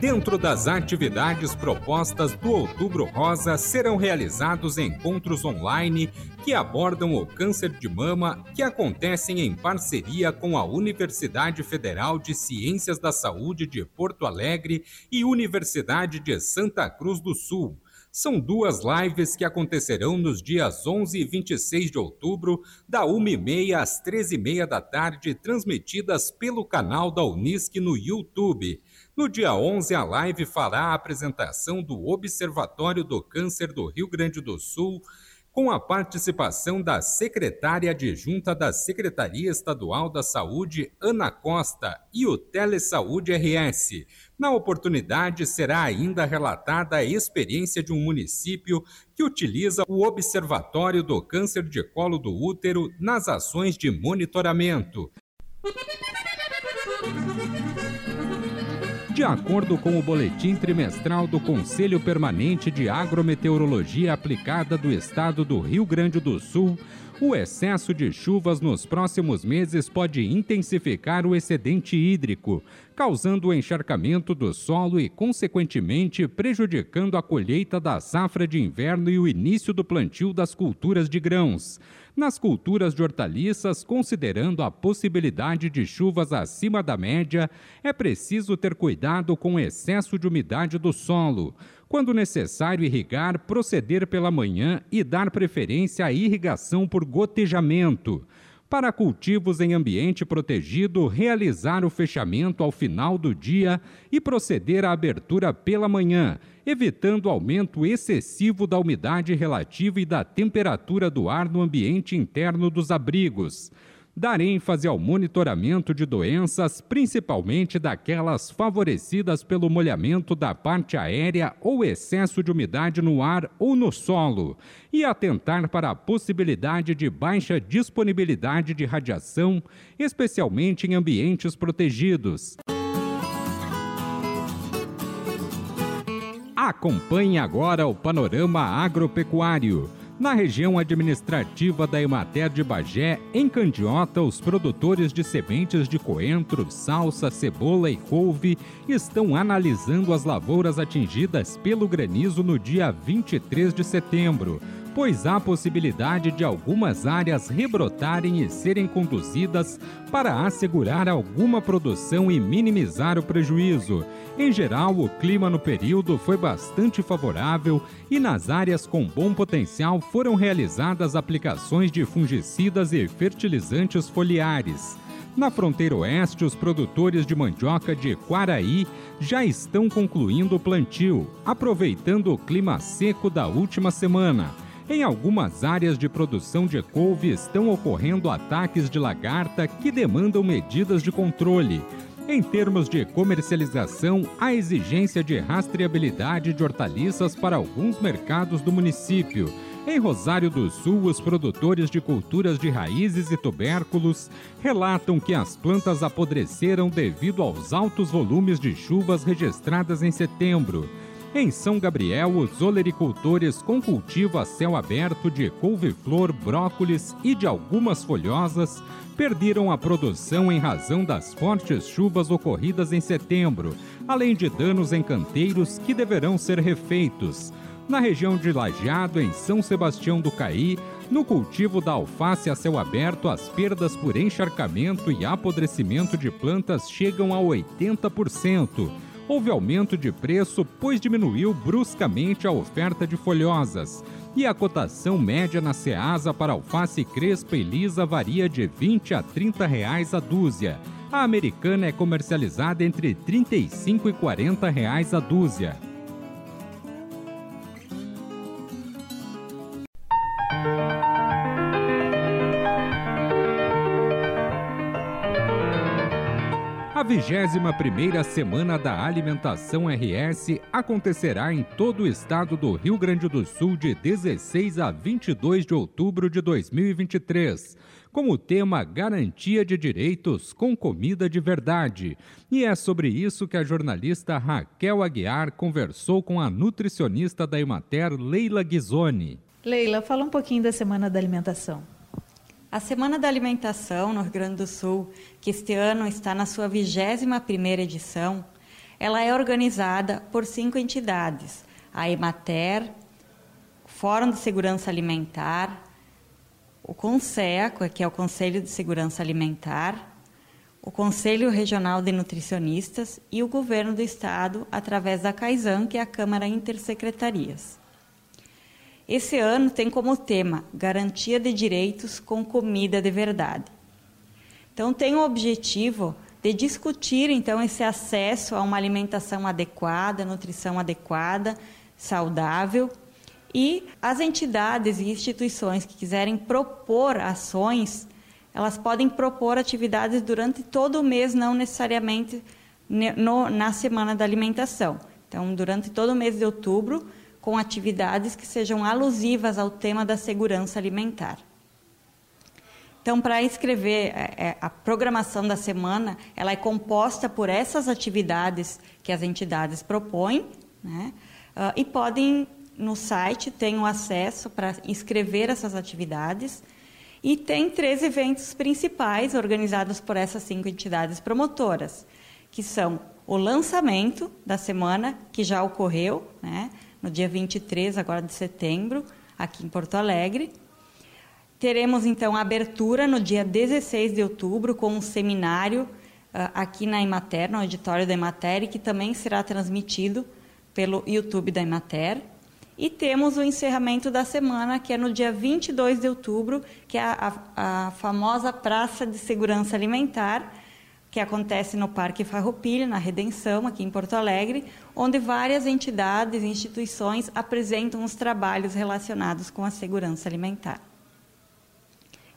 Dentro das atividades propostas do Outubro Rosa serão realizados encontros online que abordam o câncer de mama que acontecem em parceria com a Universidade Federal de Ciências da Saúde de Porto Alegre e Universidade de Santa Cruz do Sul. São duas lives que acontecerão nos dias 11 e 26 de outubro, da 1h30 às 13h30 da tarde, transmitidas pelo canal da Unisc no YouTube. No dia 11, a live fará a apresentação do Observatório do Câncer do Rio Grande do Sul, com a participação da secretária adjunta da Secretaria Estadual da Saúde, Ana Costa, e o Telesaúde RS. Na oportunidade, será ainda relatada a experiência de um município que utiliza o Observatório do Câncer de Colo do Útero nas ações de monitoramento. De acordo com o boletim trimestral do Conselho Permanente de Agrometeorologia Aplicada do Estado do Rio Grande do Sul, o excesso de chuvas nos próximos meses pode intensificar o excedente hídrico, causando o encharcamento do solo e, consequentemente, prejudicando a colheita da safra de inverno e o início do plantio das culturas de grãos. Nas culturas de hortaliças, considerando a possibilidade de chuvas acima da média, é preciso ter cuidado com o excesso de umidade do solo. Quando necessário irrigar, proceder pela manhã e dar preferência à irrigação por gotejamento. Para cultivos em ambiente protegido, realizar o fechamento ao final do dia e proceder à abertura pela manhã, evitando aumento excessivo da umidade relativa e da temperatura do ar no ambiente interno dos abrigos dar ênfase ao monitoramento de doenças, principalmente daquelas favorecidas pelo molhamento da parte aérea ou excesso de umidade no ar ou no solo, e atentar para a possibilidade de baixa disponibilidade de radiação, especialmente em ambientes protegidos. Acompanhe agora o panorama agropecuário. Na região administrativa da Emater de Bagé, em Candiota, os produtores de sementes de coentro, salsa, cebola e couve estão analisando as lavouras atingidas pelo granizo no dia 23 de setembro pois há possibilidade de algumas áreas rebrotarem e serem conduzidas para assegurar alguma produção e minimizar o prejuízo. Em geral, o clima no período foi bastante favorável e nas áreas com bom potencial foram realizadas aplicações de fungicidas e fertilizantes foliares. Na fronteira oeste, os produtores de mandioca de Quaraí já estão concluindo o plantio, aproveitando o clima seco da última semana. Em algumas áreas de produção de couve estão ocorrendo ataques de lagarta que demandam medidas de controle. Em termos de comercialização, há exigência de rastreabilidade de hortaliças para alguns mercados do município. Em Rosário do Sul, os produtores de culturas de raízes e tubérculos relatam que as plantas apodreceram devido aos altos volumes de chuvas registradas em setembro. Em São Gabriel, os olericultores com cultivo a céu aberto de couve-flor, brócolis e de algumas folhosas perderam a produção em razão das fortes chuvas ocorridas em setembro, além de danos em canteiros que deverão ser refeitos. Na região de Lajeado, em São Sebastião do Caí, no cultivo da alface a céu aberto, as perdas por encharcamento e apodrecimento de plantas chegam a 80% houve aumento de preço, pois diminuiu bruscamente a oferta de folhosas. E a cotação média na Ceasa para alface crespa e lisa varia de 20 a 30 reais a dúzia. A americana é comercializada entre 35 e 40 reais a dúzia. 21ª Semana da Alimentação RS acontecerá em todo o estado do Rio Grande do Sul de 16 a 22 de outubro de 2023, com o tema Garantia de Direitos com Comida de Verdade. E é sobre isso que a jornalista Raquel Aguiar conversou com a nutricionista da Emater, Leila Ghisoni. Leila, fala um pouquinho da Semana da Alimentação. A Semana da Alimentação no Rio Grande do Sul, que este ano está na sua 21ª edição, ela é organizada por cinco entidades: a Emater, Fórum de Segurança Alimentar, o CONSEA, que é o Conselho de Segurança Alimentar, o Conselho Regional de Nutricionistas e o Governo do Estado, através da CAISAN, que é a Câmara Intersecretarias. Esse ano tem como tema Garantia de Direitos com Comida de Verdade. Então, tem o objetivo de discutir, então, esse acesso a uma alimentação adequada, nutrição adequada, saudável, e as entidades e instituições que quiserem propor ações, elas podem propor atividades durante todo o mês, não necessariamente no, na Semana da Alimentação. Então, durante todo o mês de outubro, com atividades que sejam alusivas ao tema da segurança alimentar. Então, para escrever é, é, a programação da semana, ela é composta por essas atividades que as entidades propõem, né? Uh, e podem no site tem o acesso para inscrever essas atividades e tem três eventos principais organizados por essas cinco entidades promotoras, que são o lançamento da semana, que já ocorreu, né, no dia 23 agora de setembro, aqui em Porto Alegre. Teremos então a abertura no dia 16 de outubro com um seminário uh, aqui na Emater, no auditório da Emater, que também será transmitido pelo YouTube da Emater. E temos o encerramento da semana, que é no dia 22 de outubro, que é a, a famosa Praça de Segurança Alimentar, que acontece no Parque Farroupilha, na Redenção, aqui em Porto Alegre, onde várias entidades e instituições apresentam os trabalhos relacionados com a segurança alimentar.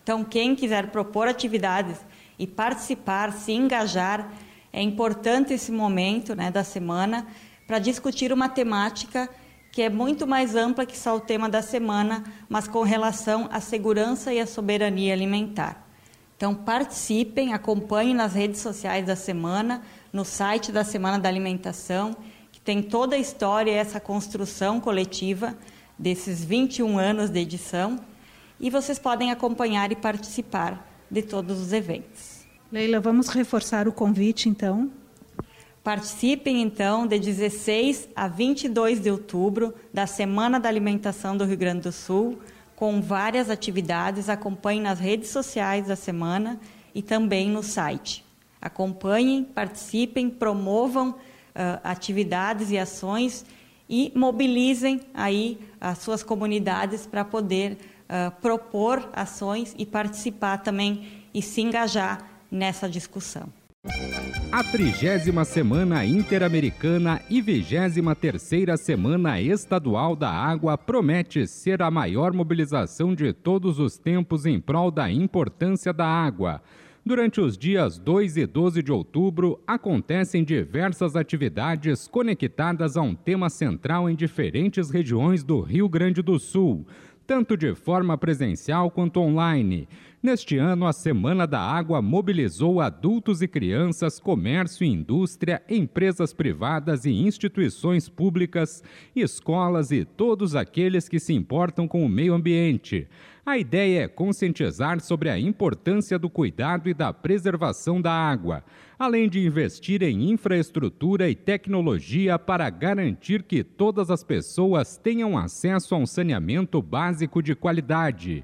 Então, quem quiser propor atividades e participar, se engajar, é importante esse momento né, da semana para discutir uma temática que é muito mais ampla que só o tema da semana, mas com relação à segurança e à soberania alimentar. Então, participem, acompanhem nas redes sociais da semana, no site da Semana da Alimentação, que tem toda a história e essa construção coletiva desses 21 anos de edição, e vocês podem acompanhar e participar de todos os eventos. Leila, vamos reforçar o convite, então, Participem então de 16 a 22 de outubro da Semana da Alimentação do Rio Grande do Sul, com várias atividades. Acompanhem nas redes sociais da semana e também no site. Acompanhem, participem, promovam uh, atividades e ações e mobilizem aí as suas comunidades para poder uh, propor ações e participar também e se engajar nessa discussão. A trigésima Semana Interamericana e vigésima terceira Semana Estadual da Água promete ser a maior mobilização de todos os tempos em prol da importância da água. Durante os dias 2 e 12 de outubro, acontecem diversas atividades conectadas a um tema central em diferentes regiões do Rio Grande do Sul, tanto de forma presencial quanto online. Neste ano, a Semana da Água mobilizou adultos e crianças, comércio e indústria, empresas privadas e instituições públicas, escolas e todos aqueles que se importam com o meio ambiente. A ideia é conscientizar sobre a importância do cuidado e da preservação da água, além de investir em infraestrutura e tecnologia para garantir que todas as pessoas tenham acesso a um saneamento básico de qualidade.